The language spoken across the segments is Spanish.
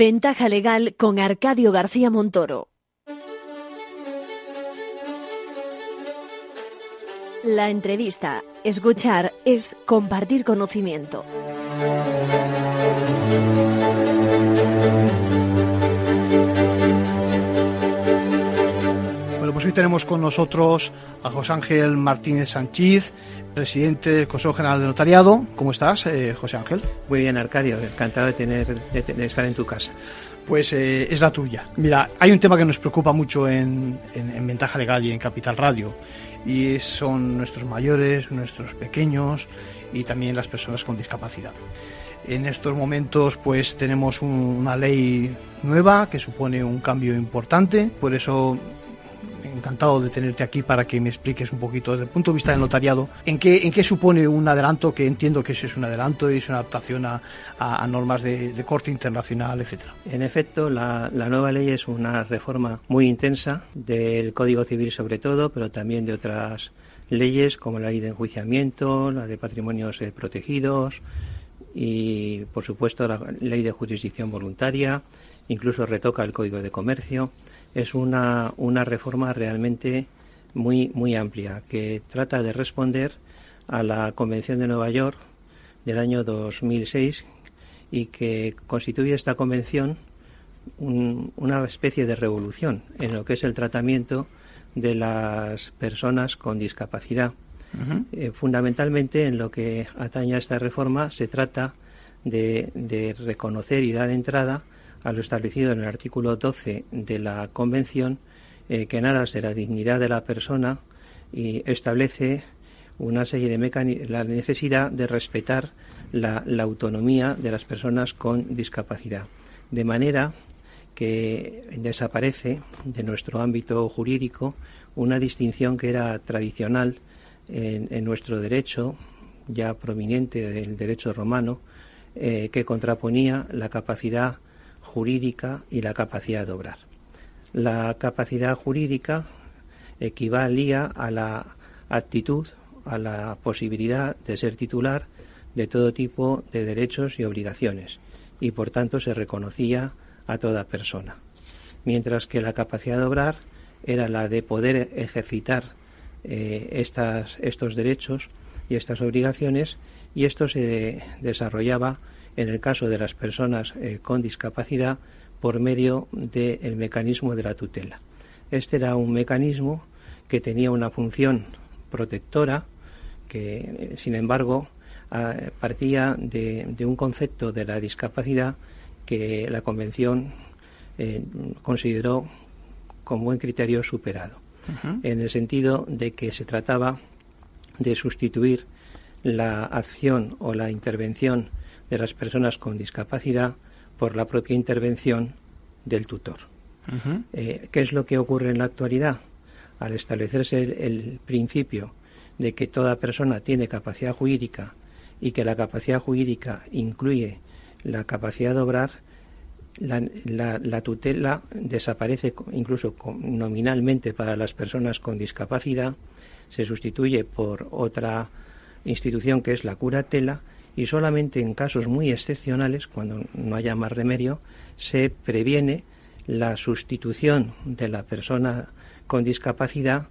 Ventaja legal con Arcadio García Montoro. La entrevista, escuchar, es compartir conocimiento. Bueno, pues hoy tenemos con nosotros a José Ángel Martínez Sánchez, presidente del Consejo General de Notariado. ¿Cómo estás, eh, José Ángel? Muy bien, Arcadio. Encantado de, tener, de, estar en tu casa. Pues eh, es la tuya. Mira, hay un tema que nos preocupa mucho en, en, Ventaja Legal y en Capital Radio, y son nuestros mayores, nuestros pequeños y también las personas con discapacidad. En estos momentos pues tenemos una ley nueva que supone un cambio importante, por eso encantado de tenerte aquí para que me expliques un poquito desde el punto de vista del notariado en qué, en qué supone un adelanto, que entiendo que eso es un adelanto y es una adaptación a, normas de, corte internacional, etcétera. En efecto, la, nueva ley es una reforma muy intensa del Código Civil sobre todo, pero también de otras leyes como la ley de enjuiciamiento, la de patrimonios eh, protegidos y, por supuesto, la ley de jurisdicción voluntaria, incluso retoca el Código de Comercio es una, una reforma realmente muy, muy amplia que trata de responder a la Convención de Nueva York del año 2006 y que constituye esta convención una especie de revolución en lo que es el tratamiento de las personas con discapacidad. Eh, fundamentalmente en lo que atañe a esta reforma se trata de, de reconocer y dar entrada a lo establecido en el artículo 12 de la Convención, eh, que en aras de la dignidad de la persona y establece una serie de la necesidad de respetar la, autonomía de las personas con discapacidad, de manera que desaparece de nuestro ámbito jurídico una distinción que era tradicional en, nuestro derecho, ya proveniente del derecho romano, eh, que contraponía la capacidad jurídica y la capacidad de obrar. La capacidad jurídica equivalía a la actitud, a la posibilidad de ser titular de todo tipo de derechos y obligaciones y por tanto se reconocía a toda persona. Mientras que la capacidad de obrar era la de poder ejercitar eh, estas, estos derechos y estas obligaciones y esto se desarrollaba en el caso de las personas eh, con discapacidad por medio del mecanismo de la tutela. Este era un mecanismo que tenía una función protectora que, eh, sin embargo, partía de, un concepto de la discapacidad que la Convención eh, consideró con buen criterio superado, en el sentido de que se trataba de sustituir la acción o la intervención de las personas con discapacidad por la propia intervención del tutor. Eh, ¿Qué es lo que ocurre en la actualidad? Al establecerse el, principio de que toda persona tiene capacidad jurídica y que la capacidad jurídica incluye la capacidad de obrar, la, tutela desaparece incluso nominalmente para las personas con discapacidad, se sustituye por otra institución que es la curatela y solamente en casos muy excepcionales, cuando no haya más remedio, se previene la sustitución de la persona con discapacidad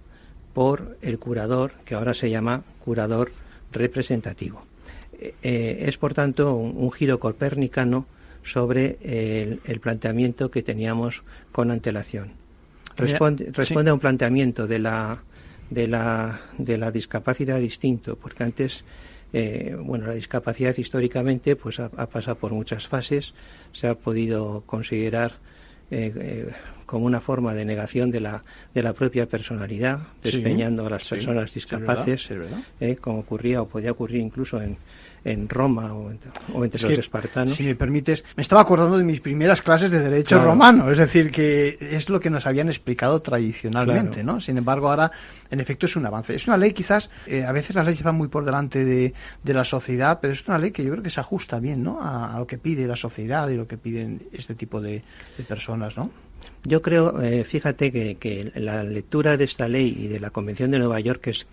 por el curador, que ahora se llama curador representativo. Eh, eh, es, por tanto, un, giro copernicano sobre el, planteamiento que teníamos con antelación. Responde, responde a un planteamiento de la, de, la, de la discapacidad distinto, porque antes eh, bueno, la discapacidad históricamente pues ha, pasado por muchas fases, se ha podido considerar eh, eh, como una forma de negación de la, de la propia personalidad, despeñando a las personas discapaces, como ocurría o podía ocurrir incluso en, en Roma o, entre los espartanos. Si me permites, me estaba acordando de mis primeras clases de derecho romano, es decir, que es lo que nos habían explicado tradicionalmente, ¿no? Sin embargo, ahora, en efecto, es un avance. Es una ley, quizás, eh, a veces las leyes van muy por delante de, la sociedad, pero es una ley que yo creo que se ajusta bien, ¿no? A, lo que pide la sociedad y lo que piden este tipo de, personas, ¿no? Yo creo, eh, fíjate que, la lectura de esta ley y de la Convención de Nueva York, que es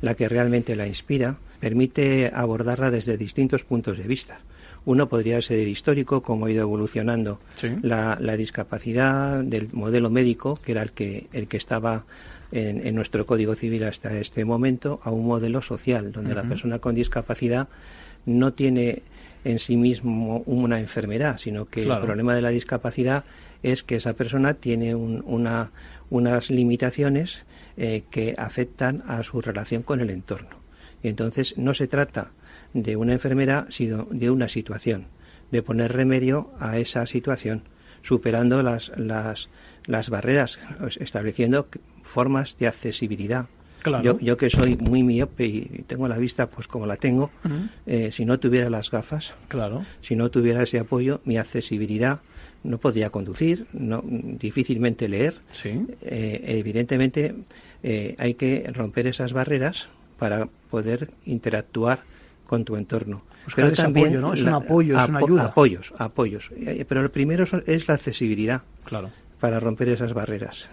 la que realmente la inspira, permite abordarla desde distintos puntos de vista. Uno podría ser histórico, cómo ha ido evolucionando la, discapacidad del modelo médico, que era el que, el que estaba en, nuestro Código Civil hasta este momento, a un modelo social, donde la persona con discapacidad no tiene en sí mismo una enfermedad, sino que el problema de la discapacidad es que esa persona tiene una, unas limitaciones eh, que afectan a su relación con el entorno. Y entonces no se trata de una enfermedad, sino de una situación, de poner remedio a esa situación, superando las, las, las barreras, estableciendo formas de accesibilidad. Yo, yo, que soy muy miope y tengo la vista pues como la tengo, eh, si no tuviera las gafas, claro. si no tuviera ese apoyo, mi accesibilidad no podría conducir, no, difícilmente leer. Eh, evidentemente eh, hay que romper esas barreras para poder interactuar con tu entorno. pero también apoyo, ¿no? Es un apoyo, es una ayuda. Apoyos, apoyos. Pero lo primero es la accesibilidad. Claro. Para romper esas barreras.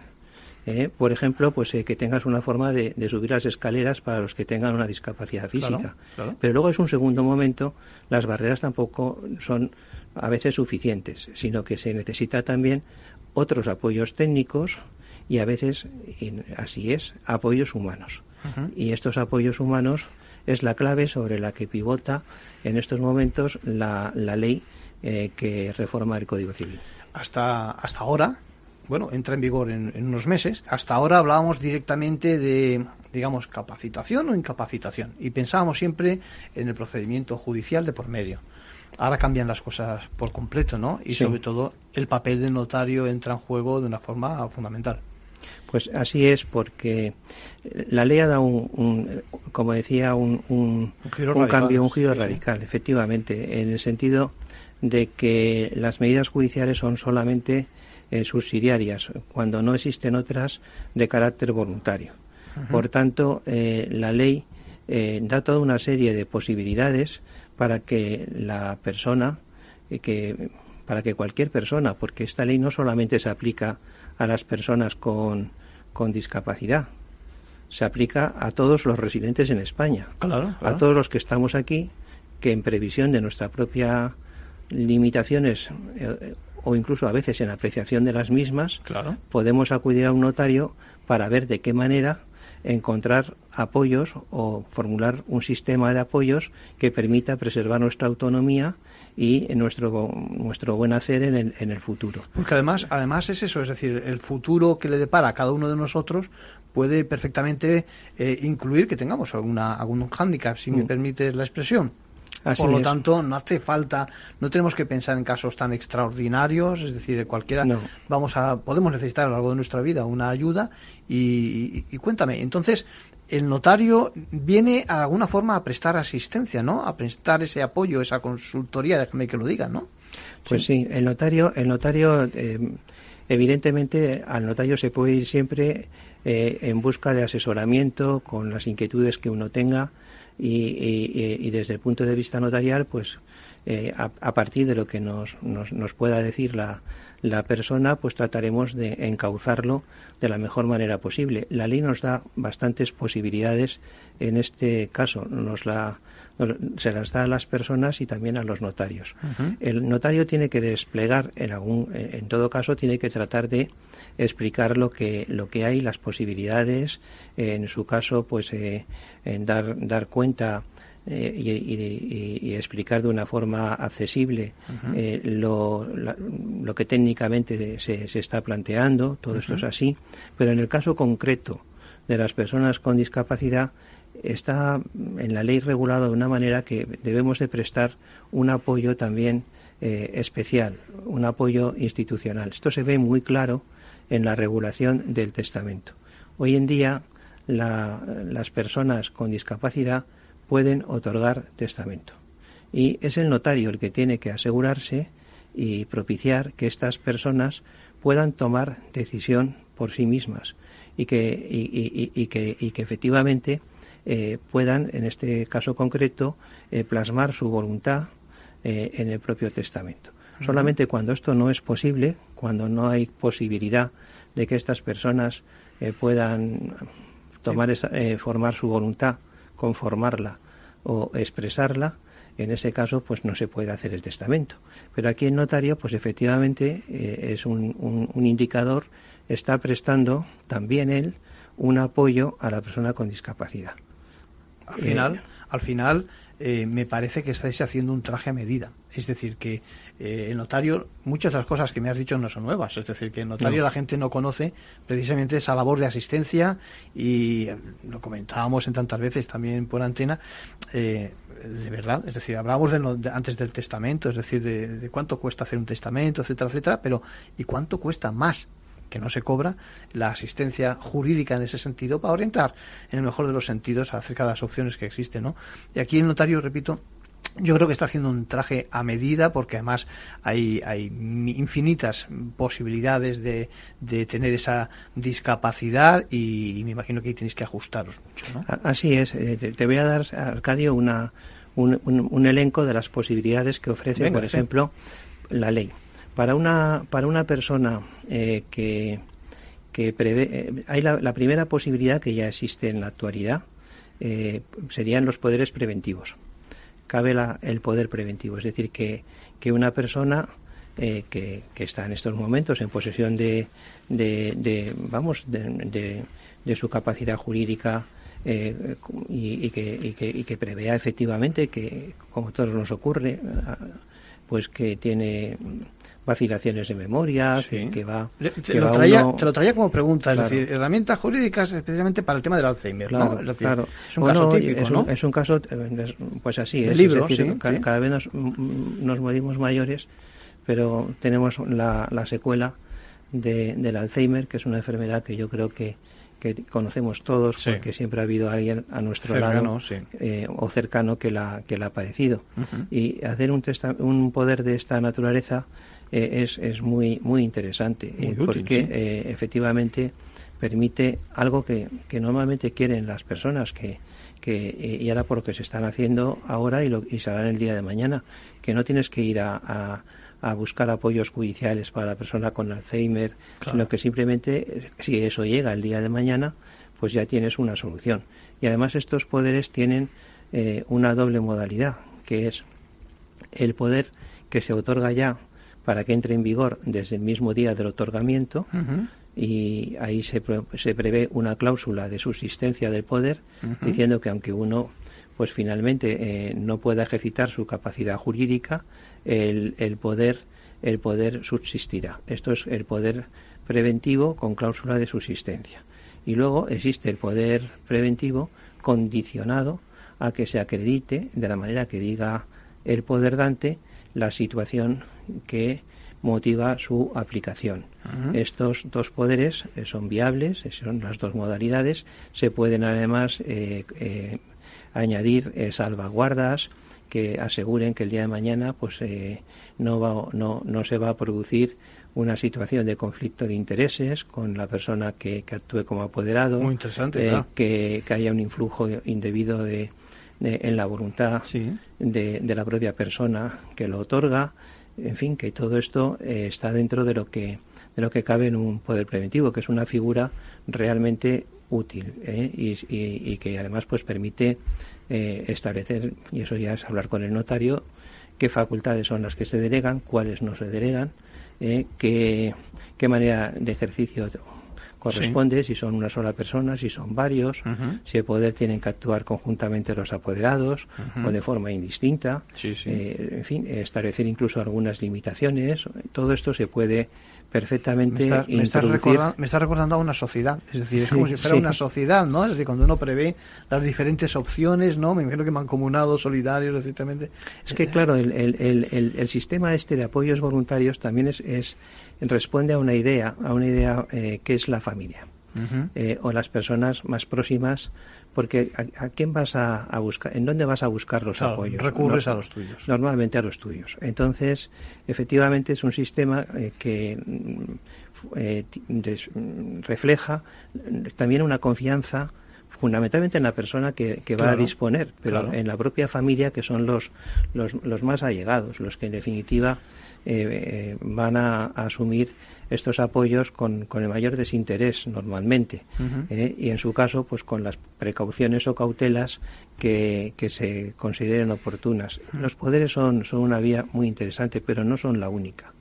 ¿eh? por ejemplo, pues eh, que tengas una forma de, subir las escaleras para los que tengan una discapacidad física. Pero luego es un segundo momento, las barreras tampoco son a veces suficientes, sino que se necesita también otros apoyos técnicos y a veces, así es, apoyos humanos. Y estos apoyos humanos es la clave sobre la que pivota en estos momentos la, la ley eh, que reforma el Código Civil. Hasta, hasta ahora, bueno, entra en vigor en, unos meses. Hasta ahora hablábamos directamente de, digamos, capacitación o incapacitación y pensábamos siempre en el procedimiento judicial de por medio. Ahora cambian las cosas por completo, ¿no? Y sobre todo el papel del notario entra en juego de una forma fundamental. Pues así es, porque la ley ha dado un, como decía, un, un, cambio, un giro radical, efectivamente, en el sentido de que las medidas judiciales son solamente eh, subsidiarias, cuando no existen otras de carácter voluntario. Por tanto, eh, la ley eh, da toda una serie de posibilidades para que la persona, que, para que cualquier persona, porque esta ley no solamente se aplica a las personas con, con discapacidad, se aplica a todos los residentes en España, a todos los que estamos aquí, que en previsión de nuestra propia limitaciones o incluso a veces en apreciación de las mismas, podemos acudir a un notario para ver de qué manera encontrar apoyos o formular un sistema de apoyos que permita preservar nuestra autonomía y nuestro nuestro buen hacer en el, en el futuro. Porque además además es eso, es decir, el futuro que le depara a cada uno de nosotros puede perfectamente eh, incluir que tengamos alguna algún hándicap, si me mm. permite la expresión. Por lo tanto, no hace falta, no tenemos que pensar en casos tan extraordinarios, es decir, cualquiera, vamos a, podemos necesitar a lo largo de nuestra vida una ayuda y, cuéntame, entonces, el notario viene a alguna forma a prestar asistencia, ¿no? A prestar ese apoyo, esa consultoría, déjame que lo diga, ¿no? Pues sí, el notario, el notario, eh, evidentemente, al notario se puede ir siempre eh, en busca de asesoramiento con las inquietudes que uno tenga y, desde el punto de vista notarial, pues eh, a, partir de lo que nos, nos, pueda decir la, la, persona, pues trataremos de encauzarlo de la mejor manera posible. La ley nos da bastantes posibilidades en este caso, nos la, se las da a las personas y también a los notarios. El notario tiene que desplegar, en, algún, en todo caso, tiene que tratar de explicar lo que lo que hay, las posibilidades, en su caso, pues eh, en dar dar cuenta eh, y, explicar de una forma accesible eh, lo, lo, que técnicamente se, se está planteando, todo esto es así, pero en el caso concreto de las personas con discapacidad está en la ley regulado de una manera que debemos de prestar un apoyo también especial, un apoyo institucional. Esto se ve muy claro en la regulación del testamento. Hoy en día las personas con discapacidad pueden otorgar testamento. Y es el notario el que tiene que asegurarse y propiciar que estas personas puedan tomar decisión por sí mismas y que, y, que, que efectivamente eh, puedan, en este caso concreto, eh, plasmar su voluntad eh, en el propio testamento. Solamente cuando esto no es posible, cuando no hay posibilidad de que estas personas puedan tomar esa, formar su voluntad, conformarla o expresarla, en ese caso pues no se puede hacer el testamento. Pero aquí el notario pues efectivamente eh, es un, un, indicador, está prestando también él un apoyo a la persona con discapacidad. Al final, eh, al final eh, me parece que estáis haciendo un traje a medida. Es decir, que eh, el notario, muchas de las cosas que me has dicho no son nuevas. Es decir, que el notario la gente no conoce precisamente esa labor de asistencia y eh, lo comentábamos en tantas veces también por antena. de verdad, es decir, hablábamos de, antes del testamento, es decir, de, de cuánto cuesta hacer un testamento, etcétera, etcétera, pero ¿y cuánto cuesta más que no se cobra la asistencia jurídica en ese sentido para orientar en el mejor de los sentidos acerca de las opciones que existen, ¿no? Y aquí el notario, repito, yo creo que está haciendo un traje a medida porque además hay, hay infinitas posibilidades de, de tener esa discapacidad y, me imagino que ahí tenéis que ajustaros mucho. ¿no? Así es. Eh, te, voy a dar, Arcadio, una, un, un, elenco de las posibilidades que ofrece, por ejemplo, la ley. Para una, para una persona eh, que, que prevé, eh, hay la, primera posibilidad que ya existe en la actualidad, eh, serían los poderes preventivos. Cabe la, el poder preventivo, es decir, que, que una persona que, que, está en estos momentos en posesión de, de, vamos, de, de, su capacidad jurídica y, que, y, que, y que prevea efectivamente que, como todos nos ocurre, pues que tiene vacilaciones de memoria, que, va... Te, lo traía, te, lo traía, como pregunta, es decir, herramientas jurídicas especialmente para el tema del Alzheimer, claro, ¿no? claro. Es un caso típico, ¿no? Es un caso, eh, pues así, de libro, cada, vez nos, mm, nos morimos mayores, pero tenemos la, la secuela de, del Alzheimer, que es una enfermedad que yo creo que que conocemos todos porque siempre ha habido alguien a nuestro lado eh, o cercano que la que la ha padecido. Y hacer un, un poder de esta naturaleza eh, es, es muy, muy interesante, eh, porque eh, efectivamente permite algo que, que, normalmente quieren las personas, que, que y ahora por lo que se están haciendo ahora y, lo, y se hará el día de mañana, que no tienes que ir a, a, buscar apoyos judiciales para la persona con Alzheimer, sino que simplemente, si eso llega el día de mañana, pues ya tienes una solución. Y además estos poderes tienen una doble modalidad, que es el poder que se otorga ya para que entre en vigor desde el mismo día del otorgamiento y ahí se, se, prevé una cláusula de subsistencia del poder diciendo que aunque uno pues finalmente eh, no pueda ejercitar su capacidad jurídica el, el poder el poder subsistirá. Esto es el poder preventivo con cláusula de subsistencia. Y luego existe el poder preventivo condicionado a que se acredite de la manera que diga el poder dante la situación que motiva su aplicación. Estos dos poderes eh, son viables, eh, son las dos modalidades. Se pueden además eh, añadir salvaguardas que aseguren que el día de mañana pues no, va, no, no se va a producir una situación de conflicto de intereses con la persona que, actúe como apoderado, Muy interesante, que, haya un influjo indebido de, en la voluntad de, de, la propia persona que lo otorga, en fin, que todo esto eh, está dentro de lo que de lo que cabe en un poder preventivo, que es una figura realmente útil ¿eh? y, que además pues permite eh, establecer y eso ya es hablar con el notario qué facultades son las que se delegan, cuáles no se delegan, qué, qué manera de ejercicio corresponde, si son una sola persona, si son varios, si el poder tienen que actuar conjuntamente los apoderados o de forma indistinta, eh, en fin, establecer incluso algunas limitaciones, todo esto se puede perfectamente me está, recordando, a una sociedad, es decir, es como si fuera una sociedad, ¿no? Es decir, cuando uno prevé las diferentes opciones, ¿no? Me imagino que mancomunados, solidarios, etcétera. Es que, claro, el, el, el, el, sistema este de apoyos voluntarios también es, es responde a una idea, a una idea eh, que es la familia eh, o las personas más próximas, porque a, quién vas a, buscar, en dónde vas a buscar los apoyos. Recurres a los tuyos. Normalmente a los tuyos. Entonces, efectivamente es un sistema eh, que mm, refleja también una confianza fundamentalmente en la persona que, va a disponer, pero en la propia familia, que son los, los, los, más allegados, los que en definitiva eh, van a, asumir estos apoyos con, el mayor desinterés normalmente y en su caso pues con las precauciones o cautelas que, que se consideren oportunas. Los poderes son, son una vía muy interesante, pero no son la única.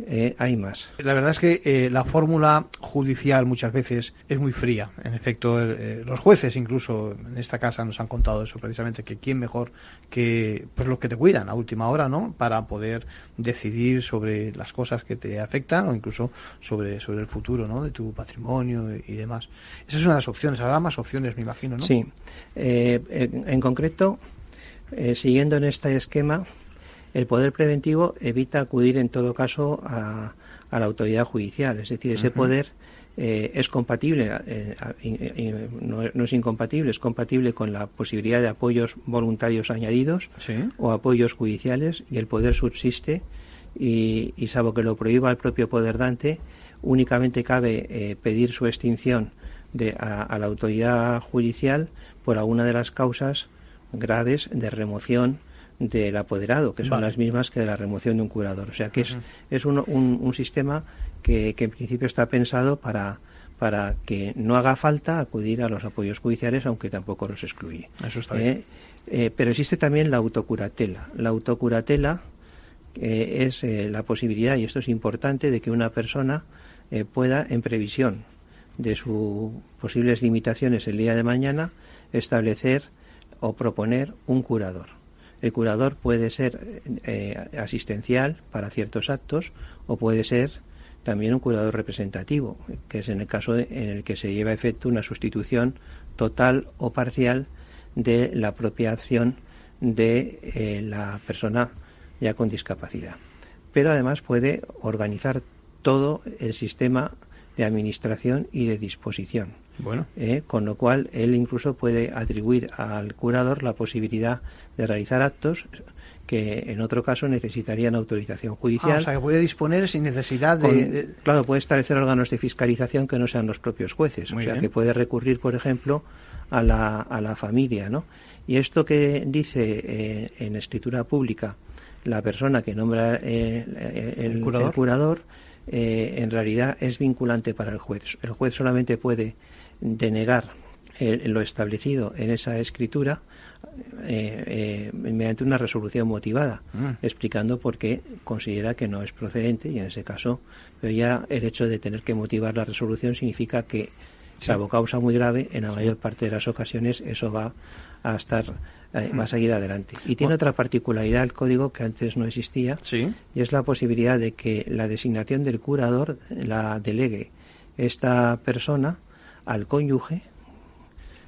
Eh, hay más. La verdad es que eh, la fórmula judicial muchas veces es muy fría. En efecto, eh, los jueces incluso en esta casa nos han contado eso precisamente, que quién mejor que pues los que te cuidan a última hora, ¿no? Para poder decidir sobre las cosas que te afectan o incluso sobre, sobre el futuro, ¿no? De tu patrimonio y, demás. Esa es una de las opciones. Habrá más opciones, me imagino, ¿no? Sí. en, concreto, siguiendo en este esquema, el poder preventivo evita acudir en todo caso a, la autoridad judicial. Es decir, ese poder eh, es compatible, eh, no, es incompatible, es compatible con la posibilidad de apoyos voluntarios añadidos o apoyos judiciales y el poder subsiste y, salvo que lo prohíba el propio poder dante, únicamente cabe eh, pedir su extinción de, a, la autoridad judicial por alguna de las causas graves de remoción del apoderado, que son las mismas que de la remoción de un curador. O sea que es, es un, un, sistema que, que, en principio está pensado para, para que no haga falta acudir a los apoyos judiciales, aunque tampoco los excluye. Eso está bien. Eh, eh, pero existe también la autocuratela. La autocuratela eh, es la posibilidad, y esto es importante, de que una persona pueda, en previsión de sus posibles limitaciones el día de mañana, establecer o proponer un curador. El curador puede ser eh, asistencial para ciertos actos o puede ser también un curador representativo, que es en el caso en el que se lleva a efecto una sustitución total o parcial de la propia acción de eh, la persona ya con discapacidad. Pero además puede organizar todo el sistema de administración y de disposición. Bueno. Eh, con lo cual, él incluso puede atribuir al curador la posibilidad de realizar actos que en otro caso necesitarían autorización judicial. Ah, o sea, que puede disponer sin necesidad de, Claro, puede establecer órganos de fiscalización que no sean los propios jueces. o sea, que puede recurrir, por ejemplo, a la, a la familia, ¿no? Y esto que dice eh, en escritura pública la persona que nombra eh, el, curador, en realidad es vinculante para el juez. El juez solamente puede denegar lo establecido en esa escritura eh, eh, mediante una resolución motivada, mm. explicando por qué considera que no es procedente y en ese caso, pero ya el hecho de tener que motivar la resolución significa que, salvo causa muy grave, en la mayor parte de las ocasiones eso va a estar eh, va a seguir adelante. Y tiene otra particularidad el código que antes no existía, y es la posibilidad de que la designación del curador la delegue esta persona al cónyuge,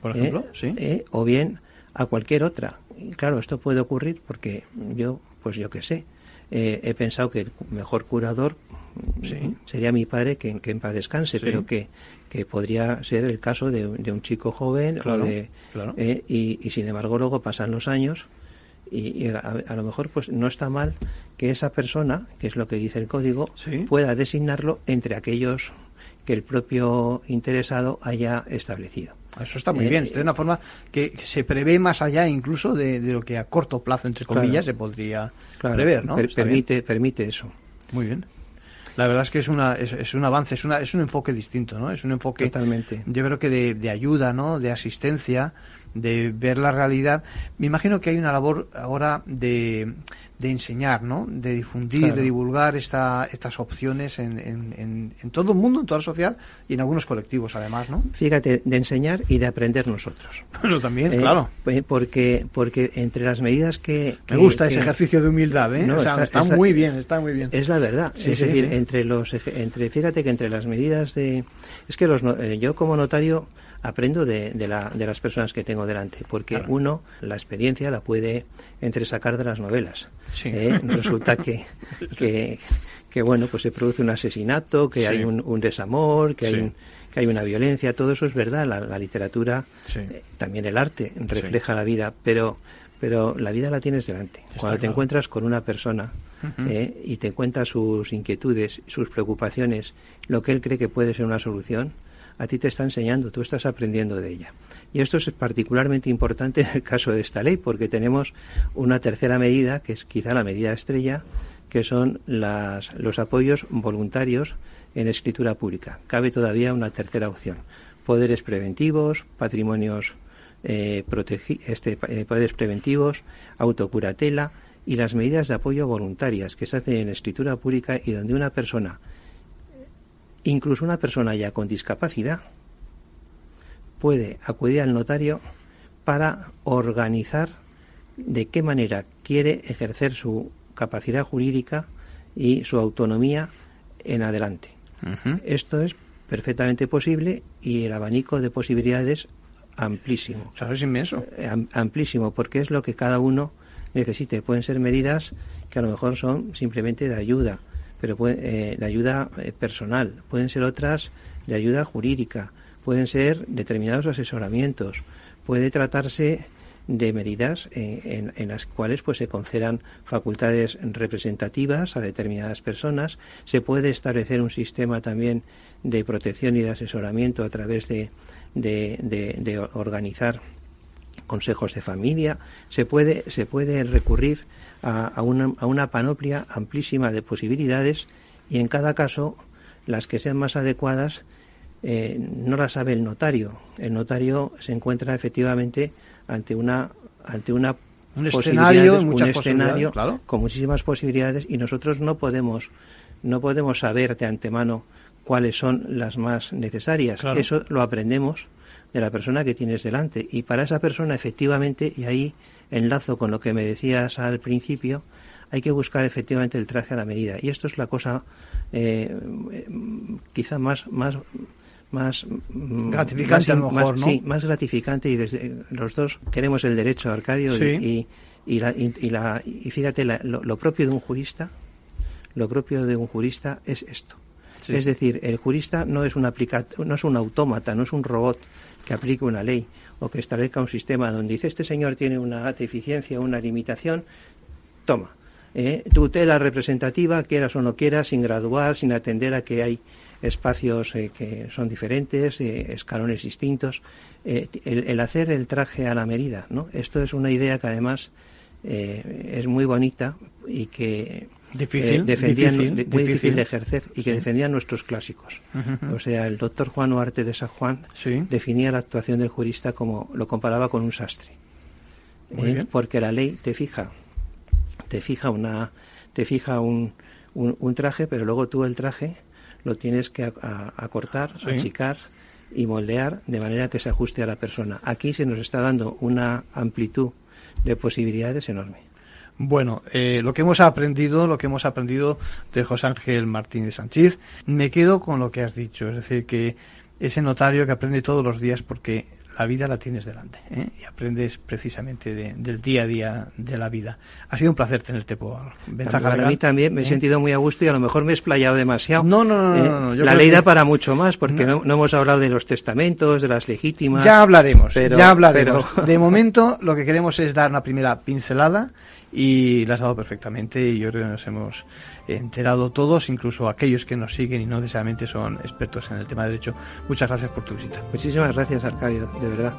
por ejemplo, ¿sí? o bien a cualquier otra. Y claro, esto puede ocurrir porque yo, pues yo qué sé, eh, he pensado que el mejor curador sería mi padre que, que en paz descanse, pero que, que podría ser el caso de, un chico joven eh, y, sin embargo luego pasan los años y, a, lo mejor pues no está mal que esa persona, que es lo que dice el código, pueda designarlo entre aquellos que el propio interesado haya establecido. Eso está muy bien. es de una forma que se prevé más allá incluso de, lo que a corto plazo, entre comillas, se podría prever, ¿no? permite, permite eso. Muy bien. La verdad es que es, una, es, un avance, es, una, es un enfoque distinto, ¿no? Es un enfoque, Totalmente. yo creo que de, de ayuda, ¿no? De asistencia, de ver la realidad. Me imagino que hay una labor ahora de, de enseñar, ¿no? De difundir, de divulgar esta, estas opciones en, en, en, todo el mundo, en toda la sociedad y en algunos colectivos, además, ¿no? Fíjate, de enseñar y de aprender nosotros. Pero también, eh, claro. Eh, porque, porque entre las medidas que... Me gusta ese ejercicio de humildad, ¿eh? está, muy bien, está muy bien. Es la verdad. es decir, entre los... Entre, fíjate que entre las medidas de... Es que los, eh, yo como notario aprendo de, de, la, de las personas que tengo delante, porque uno la experiencia la puede entresacar de las novelas. ¿eh? Resulta que, que, bueno, pues se produce un asesinato, que hay un, desamor, que hay que hay una violencia, todo eso es verdad. La, literatura, eh, también el arte refleja la vida, pero pero la vida la tienes delante. Cuando te encuentras con una persona ¿eh? y te cuenta sus inquietudes, sus preocupaciones, lo que él cree que puede ser una solución, a ti te está enseñando, tú estás aprendiendo de ella. Y esto es particularmente importante en el caso de esta ley, porque tenemos una tercera medida, que es quizá la medida estrella, que son las, los apoyos voluntarios en escritura pública. Cabe todavía una tercera opción. Poderes preventivos, patrimonios eh, este, eh, poderes preventivos, autocuratela y las medidas de apoyo voluntarias que se hacen en escritura pública y donde una persona, incluso una persona ya con discapacidad, puede acudir al notario para organizar de qué manera quiere ejercer su capacidad jurídica y su autonomía en adelante. Esto es perfectamente posible y el abanico de posibilidades amplísimo. es inmenso. Amplísimo, porque es lo que cada uno necesite. Pueden ser medidas que a lo mejor son simplemente de ayuda, pero puede, eh, de ayuda eh, personal. Pueden ser otras de ayuda jurídica. Pueden ser determinados asesoramientos. Puede tratarse de medidas en, en, las cuales pues se concedan facultades representativas a determinadas personas. Se puede establecer un sistema también de protección y de asesoramiento a través de, de, organizar consejos de familia. Se puede, se puede recurrir a, una, a una panoplia amplísima de posibilidades y en cada caso las que sean más adecuadas eh, no las sabe el notario. El notario se encuentra efectivamente ante una ante una un escenario, un escenario con muchísimas posibilidades y nosotros no podemos no podemos saber de antemano cuáles son las más necesarias. Eso lo aprendemos de la persona que tienes delante. Y para esa persona efectivamente y ahí enlazo con lo que me decías al principio hay que buscar efectivamente el traje a la medida. Y esto es la cosa eh, quizá más más más mm, gratificante más, a lo mejor, ¿no? Sí, más gratificante y desde los dos queremos el derecho, Arcadio, y, y, la, y, la, y fíjate, lo, propio de un jurista, lo propio de un jurista es esto. Es decir, el jurista no es, un no es un autómata, no es un robot que aplique una ley o que establezca un sistema donde dice este señor tiene una deficiencia, una limitación, toma. Eh, tutela representativa, quieras o no quieras, sin graduar, sin atender a que hay espacios eh, que son diferentes, eh, escalones distintos. Eh, el, hacer el traje a la medida, ¿no? Esto es una idea que además es muy bonita y que difícil, defendían, muy difícil. de ejercer y que defendían nuestros clásicos. O sea, el doctor Juan Huarte de San Juan definía la actuación del jurista como lo comparaba con un sastre. Porque la ley te fija, te fija una, te fija un, un traje, pero luego tú el traje lo tienes que acortar, achicar y moldear de manera que se ajuste a la persona. Aquí se nos está dando una amplitud de posibilidades enorme. Bueno, eh, lo que hemos aprendido, lo que hemos aprendido de José Ángel Martínez Sánchez, me quedo con lo que has dicho, es decir, que ese notario que aprende todos los días porque la vida la tienes delante ¿eh? y aprendes precisamente del día a día de la vida. Ha sido un placer tenerte por Ventaja Para mí también me he ¿eh? sentido muy a gusto y a lo mejor me he explayado demasiado. No, no, no. ¿eh? la ley da para mucho más porque no. hemos hablado de los testamentos, de las legítimas. Ya hablaremos, ya hablaremos. De momento lo que queremos es dar una primera pincelada y la has dado perfectamente y yo creo que nos hemos enterado todos, incluso aquellos que nos siguen y no necesariamente son expertos en el tema de derecho. Muchas gracias por tu visita. Muchísimas gracias, Arcadio, de verdad.